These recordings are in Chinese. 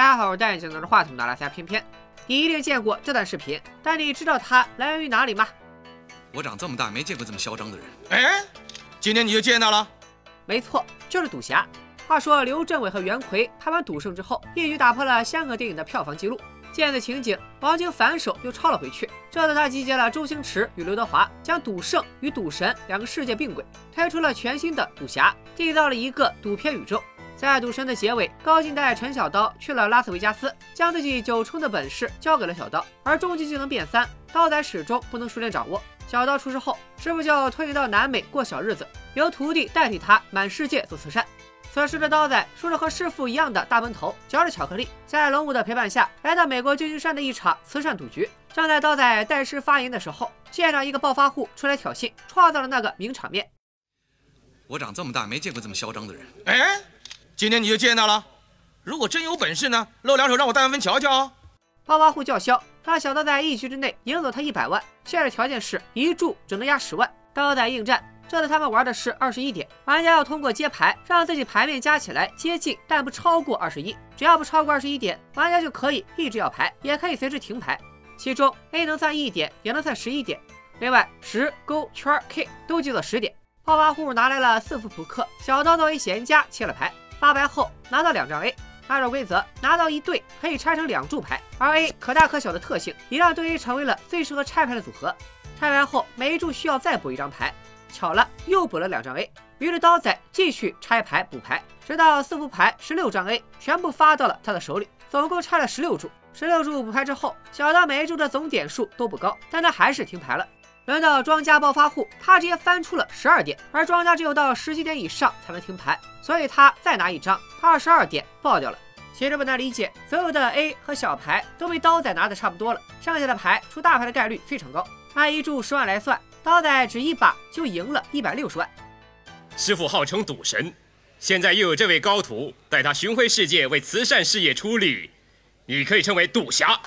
大家好，我戴眼镜拿着话筒的拉塞偏偏，你一定见过这段视频，但你知道它来源于哪里吗？我长这么大没见过这么嚣张的人。哎，今天你就见到了？没错，就是赌侠。话说刘镇伟和袁奎拍完《赌圣》之后，一举打破了香港电影的票房纪录。见此情景，王晶反手又抄了回去。这次他集结了周星驰与刘德华，将《赌圣》与《赌神》两个世界并轨，推出了全新的赌侠，缔造了一个赌片宇宙。在《赌神》的结尾，高进带陈小刀去了拉斯维加斯，将自己九冲的本事交给了小刀，而终极技能变三，刀仔始终不能熟练掌握。小刀出事后，师傅就退到南美过小日子，由徒弟代替他满世界做慈善。此时的刀仔梳着和师傅一样的大闷头，嚼着巧克力，在龙五的陪伴下来到美国旧金山的一场慈善赌局。正在刀仔代师发言的时候，现场一个暴发户出来挑衅，创造了那个名场面。我长这么大没见过这么嚣张的人。哎，今天你就见到了。如果真有本事呢，露两手让我大分瞧瞧。暴发户叫嚣，让小刀在一局之内赢走他一百万，现实条件是一注只能压十万。刀仔应战。这次他们玩的是二十一点，玩家要通过接牌，让自己牌面加起来接近但不超过二十一。只要不超过二十一点，玩家就可以一直要牌，也可以随时停牌。其中 A 能算一点，也能算十一点。另外十勾圈 K 都记作十点。暴发户拿来了四副扑克，小刀作为闲家切了牌，发牌后拿到两张 A。按照规则，拿到一对可以拆成两注牌，而 A 可大可小的特性也让对 A 成为了最适合拆牌的组合。拆牌后每一注需要再补一张牌。巧了，又补了两张 A，于是刀仔继续拆牌补牌，直到四副牌十六张 A 全部发到了他的手里，总共拆了十六注。十六注补牌之后，小刀每一注的总点数都不高，但他还是停牌了。轮到庄家暴发户，他直接翻出了十二点，而庄家只有到十七点以上才能停牌，所以他再拿一张，他二十二点爆掉了。其实不难理解，所有的 A 和小牌都被刀仔拿的差不多了，剩下的牌出大牌的概率非常高。按一注十万来算。刀仔只一把就赢了一百六十万。师傅号称赌神，现在又有这位高徒带他巡回世界，为慈善事业出力，你可以称为赌侠。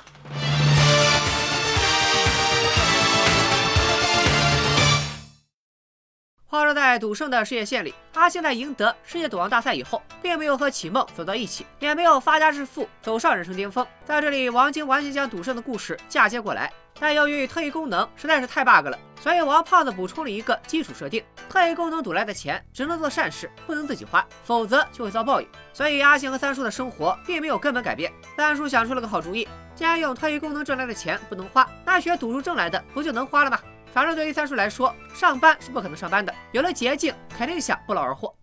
在赌圣的事业线里，阿星在赢得世界赌王大赛以后，并没有和启梦走到一起，也没有发家致富，走上人生巅峰。在这里，王晶完全将赌圣的故事嫁接过来。但由于特异功能实在是太 bug 了，所以王胖子补充了一个基础设定：特异功能赌来的钱只能做善事，不能自己花，否则就会遭报应。所以阿星和三叔的生活并没有根本改变。三叔想出了个好主意：既然用特异功能挣来的钱不能花，那学赌术挣来的不就能花了吗？反正对于三叔来说，上班是不可能上班的，有了捷径肯定想不劳而获。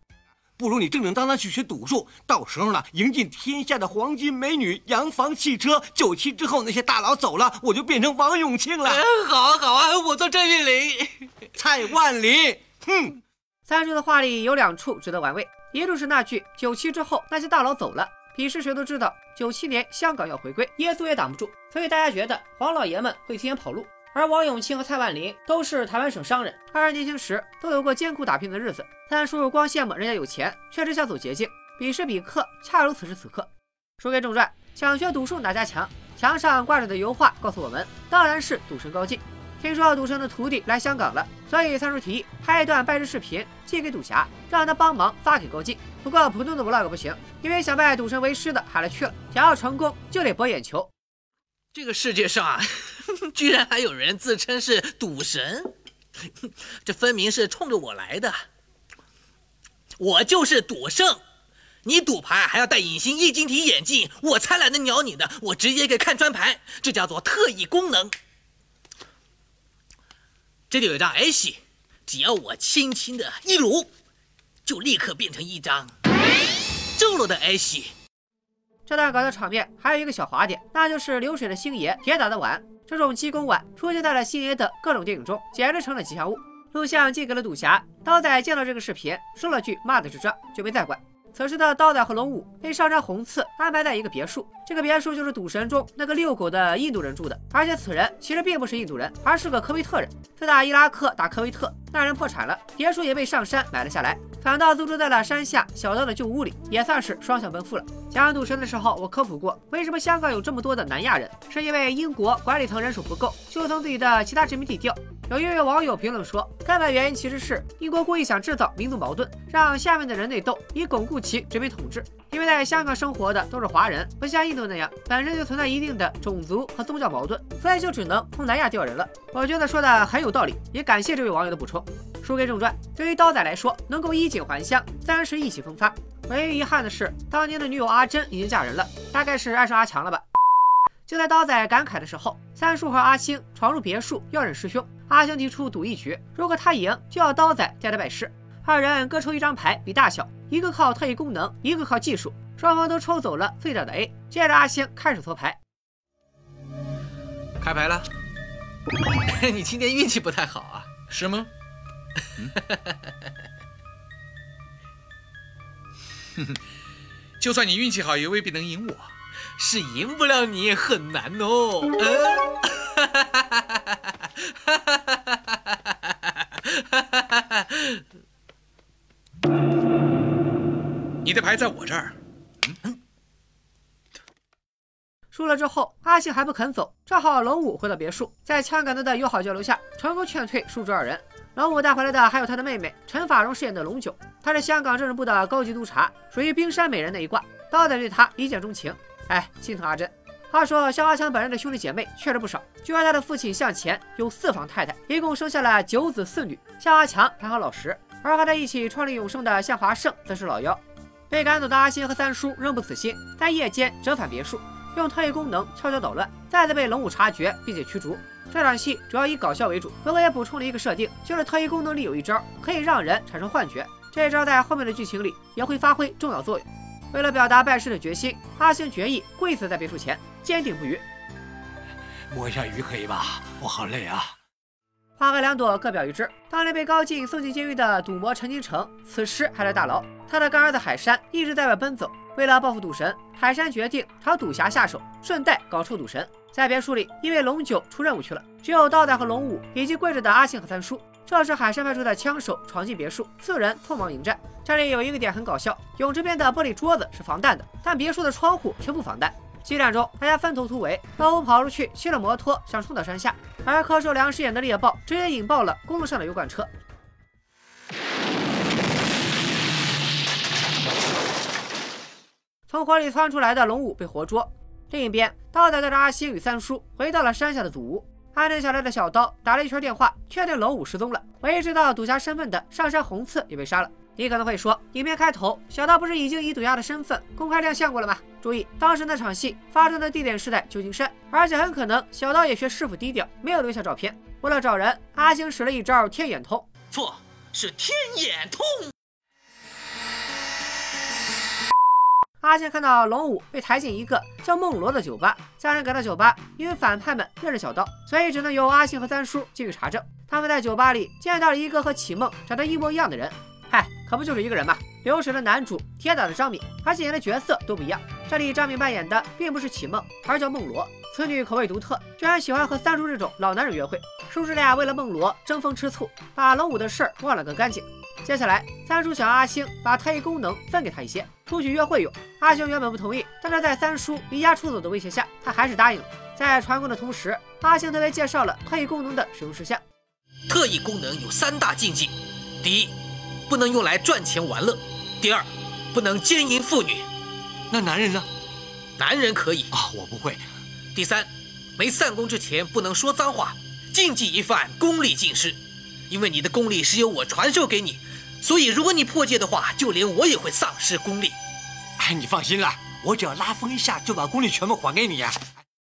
不如你正正当当去学赌术，到时候呢，赢尽天下的黄金美女、洋房、汽车。九七之后那些大佬走了，我就变成王永庆了。好啊好啊，我做郑玉玲、蔡万林。哼，三叔的话里有两处值得玩味，一处是那句九七之后那些大佬走了，彼时谁都知道九七年香港要回归，耶稣也挡不住，所以大家觉得黄老爷们会提前跑路。而王永庆和蔡万林都是台湾省商人，二人年轻时都有过艰苦打拼的日子。三叔光羡慕人家有钱，确实想走捷径。彼时彼刻，恰如此时此刻。书归正传，想学赌术哪家强？墙上挂着的油画告诉我们，当然是赌神高进。听说赌神的徒弟来香港了，所以三叔提议拍一段拜师视频寄给赌侠，让他帮忙发给高进。不过普通的 vlog 不行，因为想拜赌神为师的海来去了，想要成功就得博眼球。这个世界上啊，居然还有人自称是赌神，这分明是冲着我来的。我就是赌圣，你赌牌还要戴隐形液晶体眼镜，我才懒得鸟你的，我直接给看穿牌，这叫做特异功能。这里有一张 A 戏，只要我轻轻的一撸，就立刻变成一张皱了的 A 戏。这段搞的场面还有一个小滑点，那就是流水的星爷铁打的碗。这种鸡公碗出现在了星爷的各种电影中，简直成了吉祥物。录像寄给了赌侠，刀仔见到这个视频，说了句“骂的智障”，就没再管。此时的刀仔和龙武被上山红刺安排在一个别墅，这个别墅就是赌神中那个遛狗的印度人住的，而且此人其实并不是印度人，而是个科威特人。自打伊拉克打科威特，那人破产了，别墅也被上山买了下来，反倒租住在了山下小道的旧屋里，也算是双向奔赴了。讲赌神的时候，我科普过，为什么香港有这么多的南亚人，是因为英国管理层人手不够，就从自己的其他殖民地调。有一位网友评论说，根本原因其实是英国故意想制造民族矛盾，让下面的人内斗，以巩固其殖民统治。因为在香港生活的都是华人，不像印度那样本身就存在一定的种族和宗教矛盾，所以就只能从南亚调人了。我觉得说的很有道理，也感谢这位网友的补充。书归正传，对于刀仔来说，能够衣锦还乡，自然是意气风发。唯一遗憾的是，当年的女友阿珍已经嫁人了，大概是爱上阿强了吧。就在刀仔感慨的时候，三叔和阿星闯入别墅要认师兄。阿星提出赌一局，如果他赢，就要刀仔带他拜师。二人各抽一张牌比大小，一个靠特异功能，一个靠技术。双方都抽走了最大的 A。接着阿星开始搓牌，开牌了，你今天运气不太好啊。是吗？嗯，就算你运气好，也未必能赢我。是赢不了你，很难哦。你的牌在我这儿。输了之后，阿信还不肯走。正好龙武回到别墅，在枪杆子的友好交流下，成功劝退叔侄二人。龙武带回来的还有他的妹妹陈法蓉饰演的龙九，她是香港政治部的高级督察，属于冰山美人那一挂。刀仔对她一见钟情。哎，心疼阿珍。话说肖阿强本人的兄弟姐妹确实不少，据说他的父亲向前有四房太太，一共生下了九子四女。肖阿强还好老实，而和他一起创立永盛的向华胜则是老幺。被赶走的阿星和三叔仍不死心，在夜间折返别墅，用特异功能悄悄捣乱，再次被龙武察觉并且驱逐。这场戏主要以搞笑为主，不过也补充了一个设定，就是特异功能里有一招可以让人产生幻觉，这一招在后面的剧情里也会发挥重要作用。为了表达拜师的决心，阿星决意跪死在别墅前，坚定不渝。摸一下鱼可以吧？我好累啊。花开两朵，各表一枝。当年被高进送进监狱的赌魔陈金城，此时还在大牢。他的干儿子海山一直在外奔走。为了报复赌神，海山决定朝赌侠下手，顺带搞臭赌神。在别墅里，因为龙九出任务去了，只有道仔和龙五以及跪着的阿信和三叔。这时，海山派出的枪手闯进别墅，四人匆忙迎战。这里有一个点很搞笑，泳池边的玻璃桌子是防弹的，但别墅的窗户却不防弹。激战中，大家分头突围，老五跑出去骑了摩托，想冲到山下，而柯受良饰演的猎豹直接引爆了公路上的油罐车。从火里窜出来的龙五被活捉。另一边，刀仔带着阿星与三叔回到了山下的祖屋。安顿下来的小刀打了一圈电话，确定老五失踪了。唯一知道赌侠身份的上山红次也被杀了。你可能会说，影片开头小刀不是已经以赌侠的身份公开亮相过了吗？注意，当时那场戏发生的地点是在旧金山，而且很可能小刀也学师傅低调，没有留下照片。为了找人，阿星使了一招天眼通，错，是天眼通。阿信看到龙五被抬进一个叫梦罗的酒吧，家人赶到酒吧，因为反派们认识小刀，所以只能由阿信和三叔进去查证。他们在酒吧里见到了一个和启梦长得一模一样的人，嗨，可不就是一个人吗？流水的男主，铁打的张敏，而且演的角色都不一样。这里张敏扮演的并不是启梦，而叫梦罗。此女口味独特，居然喜欢和三叔这种老男人约会。叔侄俩为了梦罗争风吃醋，把龙五的事儿忘了个干净。接下来，三叔想让阿星把特异功能分给他一些，出去约会用。阿星原本不同意，但是在三叔离家出走的威胁下，他还是答应了。在传功的同时，阿星特别介绍了特异功能的使用事项。特异功能有三大禁忌：第一，不能用来赚钱玩乐；第二，不能奸淫妇女；那男人呢？男人可以啊，我不会。第三，没散功之前不能说脏话，禁忌一犯，功力尽失。因为你的功力是由我传授给你。所以，如果你破戒的话，就连我也会丧失功力。哎，你放心啦，我只要拉风一下，就把功力全部还给你呀。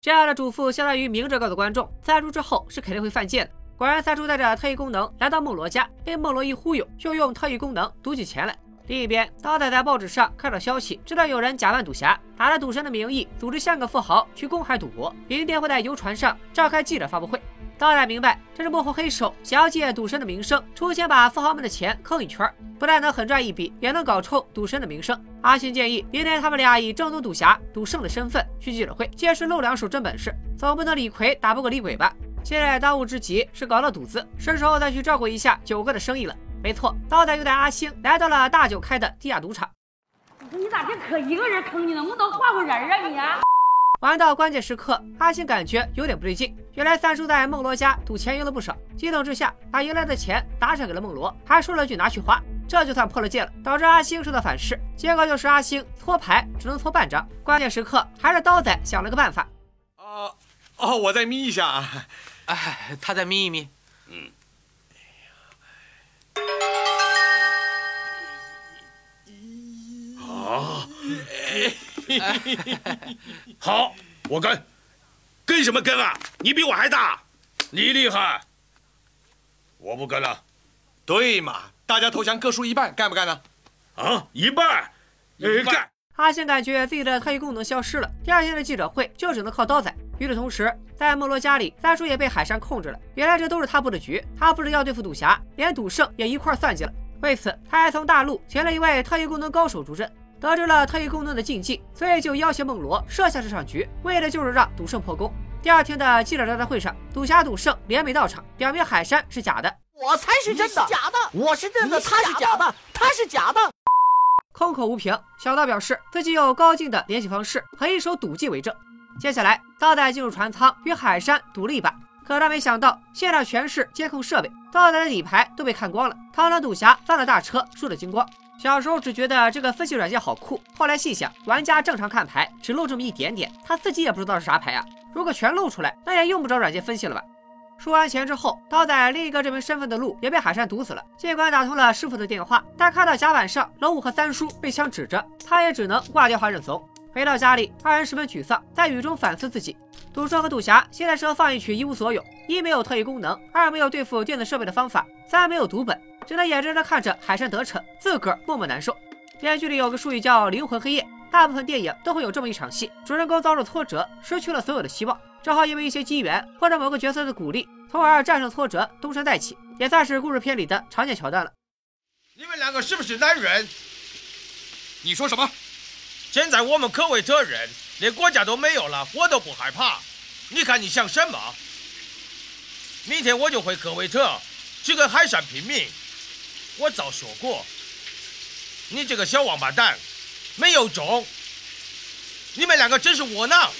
这样的嘱咐相当于明着告诉观众，三叔之后是肯定会犯贱的。果然，三叔带着特异功能来到孟罗家，被孟罗一忽悠，就用特异功能赌起钱来。另一边，刀仔在报纸上看到消息，知道有人假扮赌侠，打着赌神的名义，组织香港富豪去公海赌博，明天会在游船上召开记者发布会。刀仔明白，这是幕后黑手想要借赌神的名声，出钱把富豪们的钱坑一圈，不但能狠赚一笔，也能搞臭赌神的名声。阿信建议，明天他们俩以正宗赌侠赌圣的身份去记者会，揭示露两手真本事，总不能李逵打不过李鬼吧？现在当务之急是搞到赌资，是时候再去照顾一下九哥的生意了。没错，刀仔又带阿星来到了大九开的地下赌场。你咋就可一个人坑？你能不能换个人啊你啊？玩到关键时刻，阿星感觉有点不对劲。原来三叔在孟罗家赌钱赢了不少，激动之下把赢来的钱打赏给了孟罗，还说了句拿去花，这就算破了戒了。导致阿星受到反噬，结果就是阿星搓牌只能搓半张。关键时刻还是刀仔想了个办法。哦哦，我再眯一下啊。哎，他再眯一眯。好，我跟，跟什么跟啊？你比我还大。你厉害，我不跟了。对嘛，大家投降各输一半，干不干呢？啊，一半，一半干。阿星感觉自己的特异功能消失了，第二天的记者会就只能靠刀仔。与此同时，在莫罗家里，三叔也被海山控制了。原来这都是他布的局，他不止要对付赌侠，连赌圣也一块算计了。为此，他还从大陆请了一位特异功能高手助阵。得知了特异功能的禁忌，所以就要挟梦罗设下这场局，为的就是让赌圣破功。第二天的记者招待会上，赌侠、赌圣联袂到场，表明海山是假的。我才是真的，假的，我是真的，他是假的，他是假的。空口无凭，小道表示自己有高进的联系方式和一手赌技为证。接下来，道仔进入船舱与海山赌了一把，可他没想到现场全是监控设备，道仔的底牌都被看光了。螳螂赌侠翻了大车，输得精光。小时候只觉得这个分析软件好酷，后来细想，玩家正常看牌只露这么一点点，他自己也不知道是啥牌啊。如果全露出来，那也用不着软件分析了吧？输完钱之后，刀仔另一个证明身份的路也被海山堵死了。尽管打通了师傅的电话，但看到甲板上老五和三叔被枪指着，他也只能挂电话认怂。回到家里，二人十分沮丧，在雨中反思自己。赌圣和赌侠现在是和放一曲一无所有：一没有特异功能，二没有对付电子设备的方法，三没有读本，只能眼睁睁看着海山得逞，自个儿默默难受。编剧里有个术语叫灵魂黑夜，大部分电影都会有这么一场戏，主人公遭受挫折，失去了所有的希望。正好因为一些机缘或者某个角色的鼓励，从而战胜挫折，东山再起，也算是故事片里的常见桥段了。你们两个是不是男人？你说什么？现在我们科威特人连国家都没有了，我都不害怕。你看你像什么？明天我就回科威特，去跟海山拼命。我早说过，你这个小王八蛋，没有种！你们两个真是窝囊。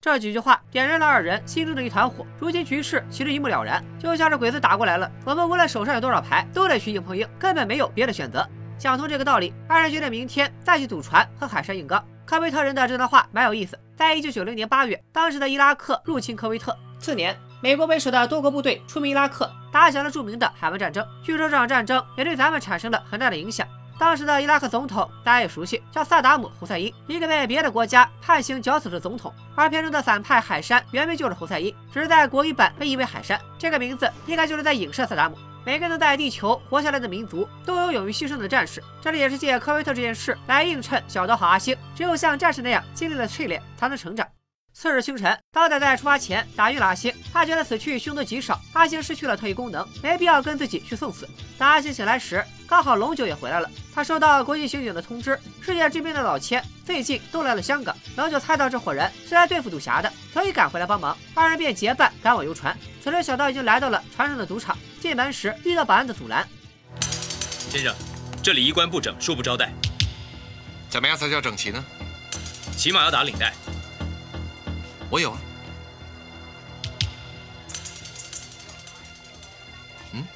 这几句话点燃了二人心中的一团火。如今局势其实一目了然，就像是鬼子打过来了，我们无论手上有多少牌，都得去硬碰硬，根本没有别的选择。想通这个道理，二人决定明天再去赌船和海山硬刚。科威特人的这段话蛮有意思。在一九九零年八月，当时的伊拉克入侵科威特，次年，美国为首的多国部队出兵伊拉克，打响了著名的海湾战争。据说这场战争也对咱们产生了很大的影响。当时的伊拉克总统大家也熟悉，叫萨达姆·胡塞因，一个被别的国家判刑绞死的总统。而片中的反派海山原名就是胡塞因，只是在国语版被译为海山。这个名字应该就是在影射萨达姆。每个能在地球活下来的民族，都有勇于牺牲的战士。这里也是借科威特这件事来映衬小刀和阿星，只有像战士那样经历了淬炼，才能成长。次日清晨，刀仔在出发前打晕了阿星，他觉得死去凶多吉少。阿星失去了特异功能，没必要跟自己去送死。当阿星醒来时，刚好龙九也回来了。他收到国际刑警的通知，世界知名的老千最近都来了香港。龙九猜到这伙人是来对付赌侠的，所以赶回来帮忙。二人便结伴赶往游船。此时小刀已经来到了船上的赌场，进门时遇到保安的阻拦。先生，这里衣冠不整，恕不招待。怎么样才叫整齐呢？起码要打领带。我有啊。嗯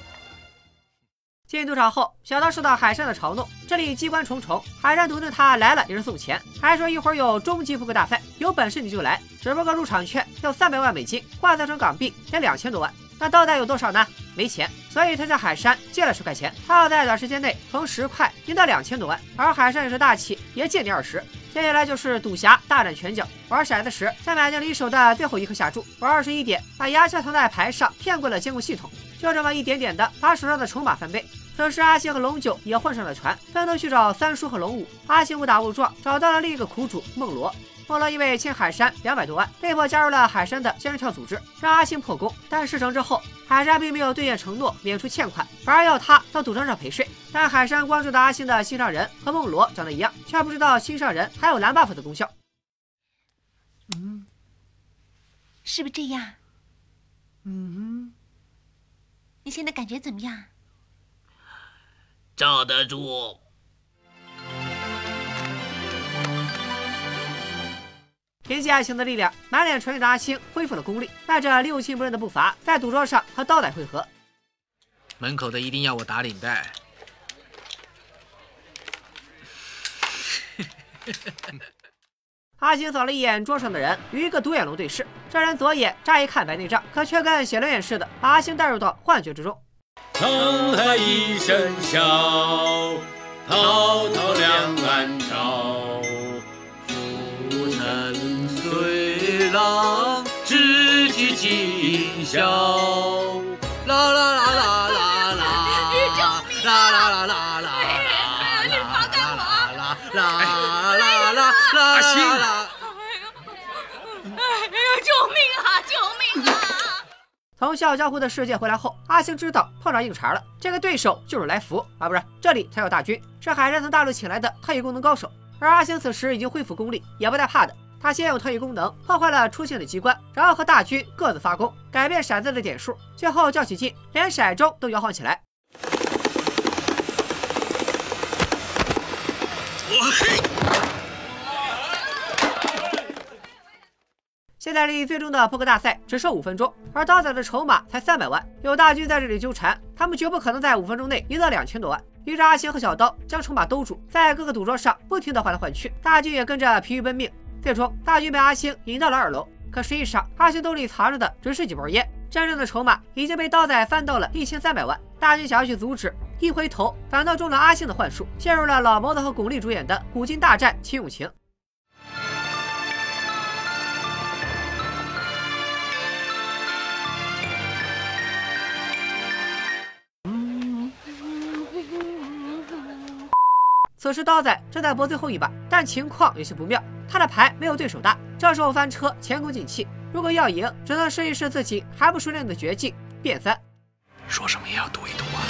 进赌场后，小刀受到海山的嘲弄，这里机关重重。海山笃定他来了也是送钱，还说一会儿有终极扑克大赛，有本事你就来。只不过入场券要三百万美金，换算成港币得两千多万。那刀仔有多少呢？没钱，所以他向海山借了十块钱，他要在短时间内从十块赢到两千多万。而海山也是大气，也借你二十。接下来就是赌侠大展拳脚，玩骰子时在买定离手的最后一颗下注，玩二十一点，把牙签藏在牌上，骗过了监控系统。就这么一点点的把手上的筹码翻倍。此时阿星和龙九也混上了船，分头去找三叔和龙五。阿星误打误撞找到了另一个苦主孟罗。孟罗因为欠海山两百多万，被迫加入了海山的仙人跳组织，让阿星破功。但事成之后，海山并没有兑现承诺免除欠款，反而要他到赌场上陪睡。但海山关注的阿星的心上人和梦罗长得一样，却不知道心上人还有蓝 buff 的功效。嗯，是不是这样？嗯你现在感觉怎么样？罩得住。凭借爱情的力量，满脸唇印的阿星恢复了功力，迈着六亲不认的步伐，在赌桌上和刀仔会合。门口的一定要我打领带。阿星扫了一眼桌上的人，与一个独眼龙对视。这人左眼乍一看白内障，可却跟写轮眼似的，把阿星带入到幻觉之中。沧海一声笑，滔滔两岸潮。浮沉随浪，直击今宵。救命啊！救命啊！从笑傲江湖的世界回来后，阿星知道碰上硬茬了。这个对手就是来福啊，不是，这里才有大军，是海山从大陆请来的特异功能高手。而阿星此时已经恢复功力，也不带怕的。他先用特异功能破坏了出现的机关，然后和大军各自发功，改变骰子的点数，最后较起劲，连骰盅都摇晃起来。我嘿！现在离最终的扑克大赛只剩五分钟，而刀仔的筹码才三百万，有大军在这里纠缠，他们绝不可能在五分钟内赢得两千多万。于是阿星和小刀将筹码兜住，在各个赌桌上不停地换来换去，大军也跟着疲于奔命。最终，大军被阿星引到了二楼，可实际上阿星兜里藏着的只是几包烟，真正的筹码已经被刀仔翻到了一千三百万。大军想要去阻止，一回头反倒中了阿星的幻术，陷入了老谋子和巩俐主演的《古今大战秦俑情》。此时刀仔正在搏最后一把，但情况有些不妙，他的牌没有对手大。这时候翻车，前功尽弃。如果要赢，只能试一试自己还不熟练的绝技变三。说什么也要赌一赌啊！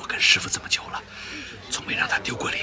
我跟师傅这么久了，从没让他丢过脸。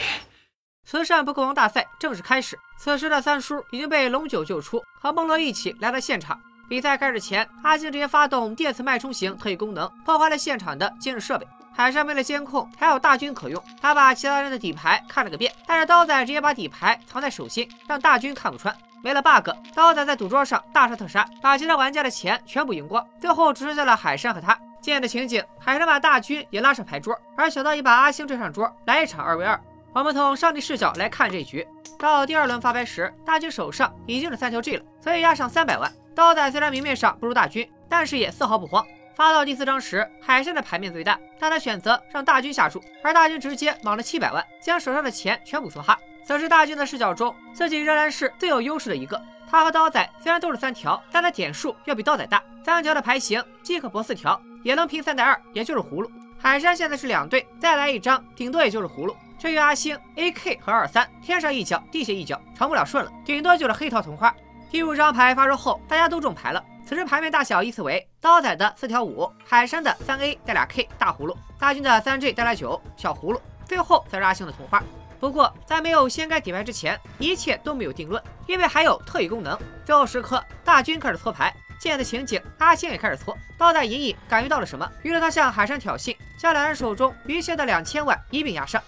慈善扑克王大赛正式开始。此时的三叔已经被龙九救出，和梦罗一起来到现场。比赛开始前，阿星直接发动电磁脉冲型特异功能，破坏了现场的监视设备。海山为了监控，还有大军可用，他把其他人的底牌看了个遍。但是刀仔直接把底牌藏在手心，让大军看不穿。没了 bug，刀仔在赌桌上大杀特杀，把其他玩家的钱全部赢光，最后只剩下了海山和他。见的情景，海山把大军也拉上牌桌，而小刀也把阿星拽上桌，来一场二 v 二。我们从上帝视角来看这局。到第二轮发牌时，大军手上已经是三条 G 了，所以押上三百万。刀仔虽然明面上不如大军，但是也丝毫不慌。发到第四张时，海山的牌面最大，但他选择让大军下注，而大军直接莽了七百万，将手上的钱全部梭哈。此时大军的视角中，自己仍然是最有优势的一个。他和刀仔虽然都是三条，但他点数要比刀仔大。三条的牌型既可博四条，也能拼三带二，也就是葫芦。海山现在是两对，再来一张，顶多也就是葫芦。至于阿星，A K 和二三，天上一脚，地下一脚，成不了顺了，顶多就是黑桃同花。第五张牌发售后，大家都中牌了。此时牌面大小依次为：刀仔的四条五，海山的三 A 带俩 K 大葫芦，大军的三 G 带俩九小葫芦，最后才是阿星的同花。不过在没有掀开底牌之前，一切都没有定论，因为还有特异功能。最后时刻，大军开始搓牌，见的情景，阿星也开始搓。刀仔隐隐感觉到了什么，于是他向海山挑衅，将两人手中余下的两千万一并押上。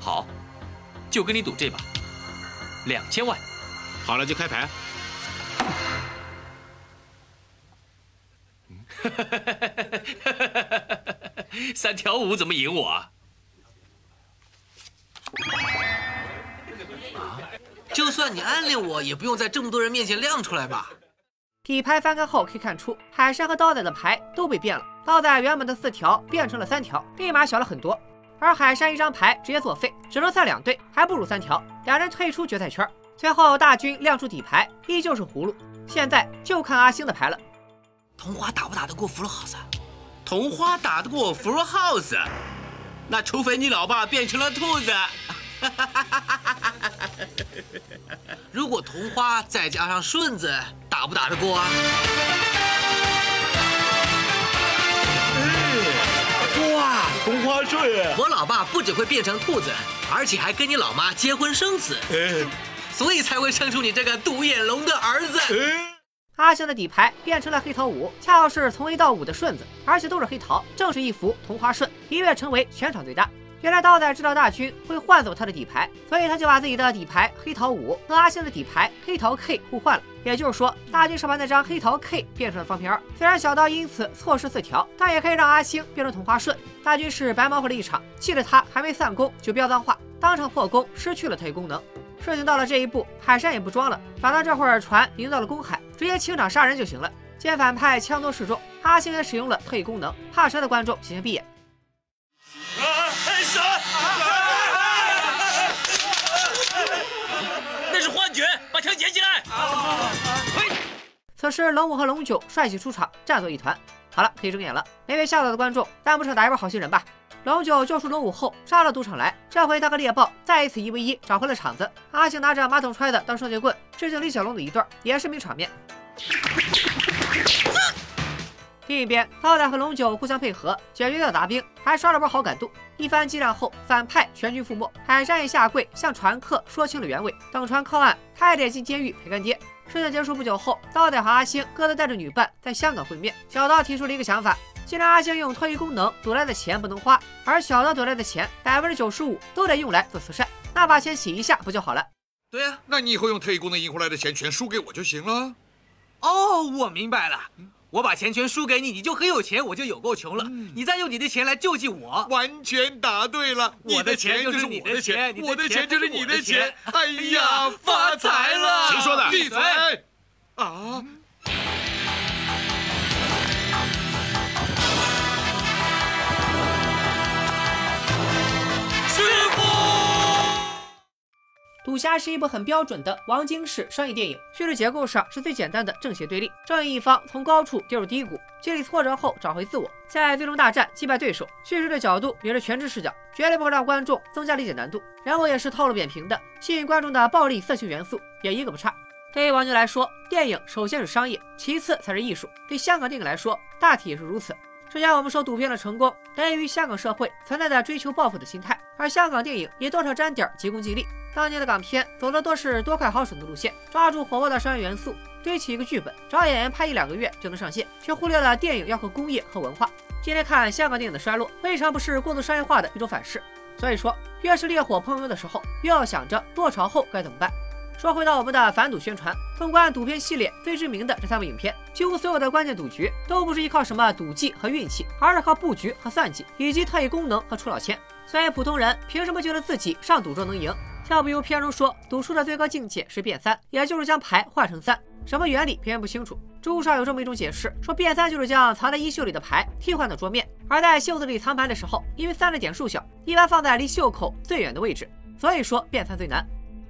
好，就跟你赌这把，两千万。好了，就开牌。三条五怎么赢我啊？就算你暗恋我，也不用在这么多人面前亮出来吧。底牌翻开后可以看出，海山和刀仔的牌都被变了。刀仔原本的四条变成了三条，立马小了很多。而海山一张牌直接作废，只能算两对，还不如三条。两人退出决赛圈。最后大军亮出底牌，依旧是葫芦。现在就看阿星的牌了。同花打不打得过 Full House？同花打得过 Full House？那除非你老爸变成了兔子。如果同花再加上顺子，打不打得过啊？哇，同花顺！我老爸不只会变成兔子，而且还跟你老妈结婚生子，所以才会生出你这个独眼龙的儿子。阿星的底牌变成了黑桃五，恰好是从一到五的顺子，而且都是黑桃，正是一幅同花顺，一跃成为全场最大。原来刀仔知道大军会换走他的底牌，所以他就把自己的底牌黑桃五和阿星的底牌黑桃 K 互换了。也就是说，大军手把那张黑桃 K 变成了方片儿。虽然小刀因此错失四条，但也可以让阿星变成同花顺。大军是白忙活了一场，气得他还没散功就飙脏话，当场破功，失去了特异功能。事情到了这一步，海山也不装了，反倒这会儿船已经到了公海，直接清场杀人就行了。见反派枪多势众，阿星也使用了特异功能，怕蛇的观众先闭眼。此时，龙五和龙九帅气出场，战作一团。好了，可以睁眼了。没被吓到的观众，弹幕上打一波好心人吧。龙九救出龙五后，杀了赌场来。这回他和猎豹再一次一 v 一，找回了场子。阿星拿着马桶揣子当双截棍，致敬李小龙的一段，也是名场面。另一边，刀仔和龙九互相配合，解决掉杂兵，还刷了波好感度。一番激战后，反派全军覆没，海山也下跪向船客说清了原委。等船靠岸，他也得进监狱陪干爹。事情结束不久后，刀仔和阿星各自带着女伴在香港会面。小刀提出了一个想法：既然阿星用特异功能赌来的钱不能花，而小刀赌来的钱百分之九十五都得用来做慈善，那把钱洗一下不就好了？对呀，那你以后用特异功能赢回来的钱全输给我就行了。哦，我明白了。我把钱全输给你，你就很有钱，我就有够穷了。你再用你的钱来救济我，完全答对了。我的钱就是你的钱，我的钱就是你的钱。哎呀，发财了！谁说的？闭嘴！啊！赌侠是一部很标准的王晶式商业电影，叙事结构上是最简单的正邪对立，正义一方从高处跌入低谷，经历挫折后找回自我，在最终大战击败对手。叙事的角度也是全知视角，绝对不会让观众增加理解难度。然后也是套路扁平的，吸引观众的暴力色情元素也一个不差。对于王晶来说，电影首先是商业，其次才是艺术。对香港电影来说，大体也是如此。之前我们说赌片的成功来源于香港社会存在的追求报复的心态，而香港电影也多少沾点急功近利。当年的港片走的都是多快好省的路线，抓住火爆的商业元素，堆起一个剧本，找演员拍一两个月就能上线，却忽略了电影要靠工业和文化。今天看香港电影的衰落，未尝不是过度商业化的一种反噬。所以说，越是烈火烹油的时候，越要想着落潮后该怎么办。说回到我们的反赌宣传，纵观赌片系列最知名的这三部影片，几乎所有的关键赌局都不是依靠什么赌技和运气，而是靠布局和算计，以及特异功能和出老千。所以普通人凭什么觉得自己上赌桌能赢？要不由片中说，赌术的最高境界是变三，也就是将牌换成三，什么原理偏偏不清楚。知乎上有这么一种解释，说变三就是将藏在衣袖里的牌替换到桌面，而在袖子里藏牌的时候，因为三的点数小，一般放在离袖口最远的位置，所以说变三最难。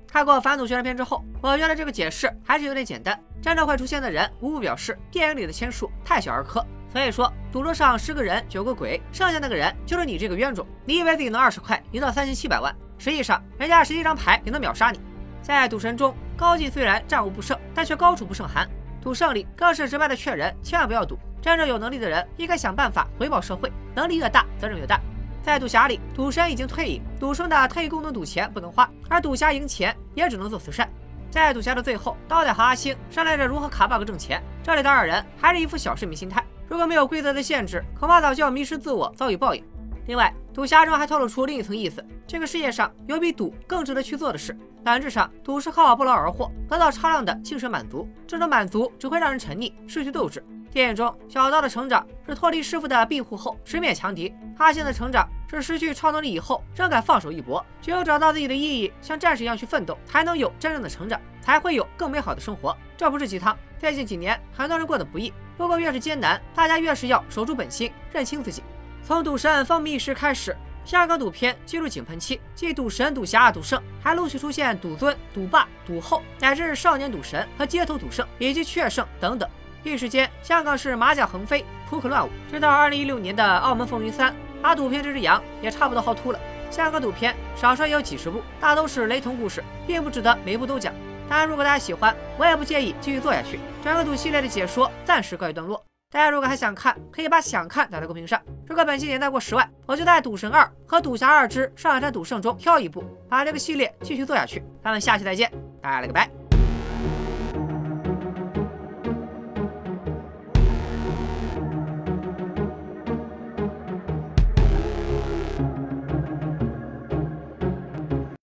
看过反赌宣传片之后，我觉得这个解释还是有点简单。真正会出现的人，无不表示电影里的签数太小儿科。所以说，赌桌上十个人九个鬼，剩下那个人就是你这个冤种。你以为自己能二十块赢到三千七百万，实际上人家十一张牌也能秒杀你。在赌神中，高进虽然战无不胜，但却高处不胜寒。赌圣里更是直白的劝人千万不要赌，真正有能力的人应该想办法回报社会，能力越大，责任越大。在赌侠里，赌神已经退隐，赌圣的特异功能赌钱不能花，而赌侠赢钱也只能做慈善。在赌侠的最后，刀仔和阿星商量着如何卡 bug 挣钱，这里的二人还是一副小市民心态，如果没有规则的限制，恐怕早就要迷失自我，遭遇报应。另外，赌侠中还透露出另一层意思：这个世界上有比赌更值得去做的事。本质上，赌是靠不劳而获得到超量的精神满足，这种满足只会让人沉溺，失去斗志。电影中，小刀的成长是脱离师傅的庇护后直面强敌；阿星的成长是失去超能力以后仍敢放手一搏。只有找到自己的意义，像战士一样去奋斗，才能有真正的成长，才会有更美好的生活。这不是鸡汤。最近几年，很多人过得不易，不过越是艰难，大家越是要守住本心，认清自己。从赌神风靡一时开始，香港赌片进入井喷期，继赌神、赌侠、赌圣，还陆续出现赌尊、赌霸、赌后，乃至少年赌神和街头赌圣以及雀圣等等。一时间，香港是马甲横飞，扑克乱舞。直到二零一六年的《澳门风云三》，把赌片这只羊也差不多薅秃了。香港赌片少说也有几十部，大都是雷同故事，并不值得每一部都讲。当然，如果大家喜欢，我也不介意继续做下去。整个赌系列的解说暂时告一段落。大家如果还想看，可以把想看打在公屏上。如果本期点赞过十万，我就在《赌神二》和《赌侠二之上海滩赌圣》中挑一部，把这个系列继续做下去。咱们下期再见，拜了个拜。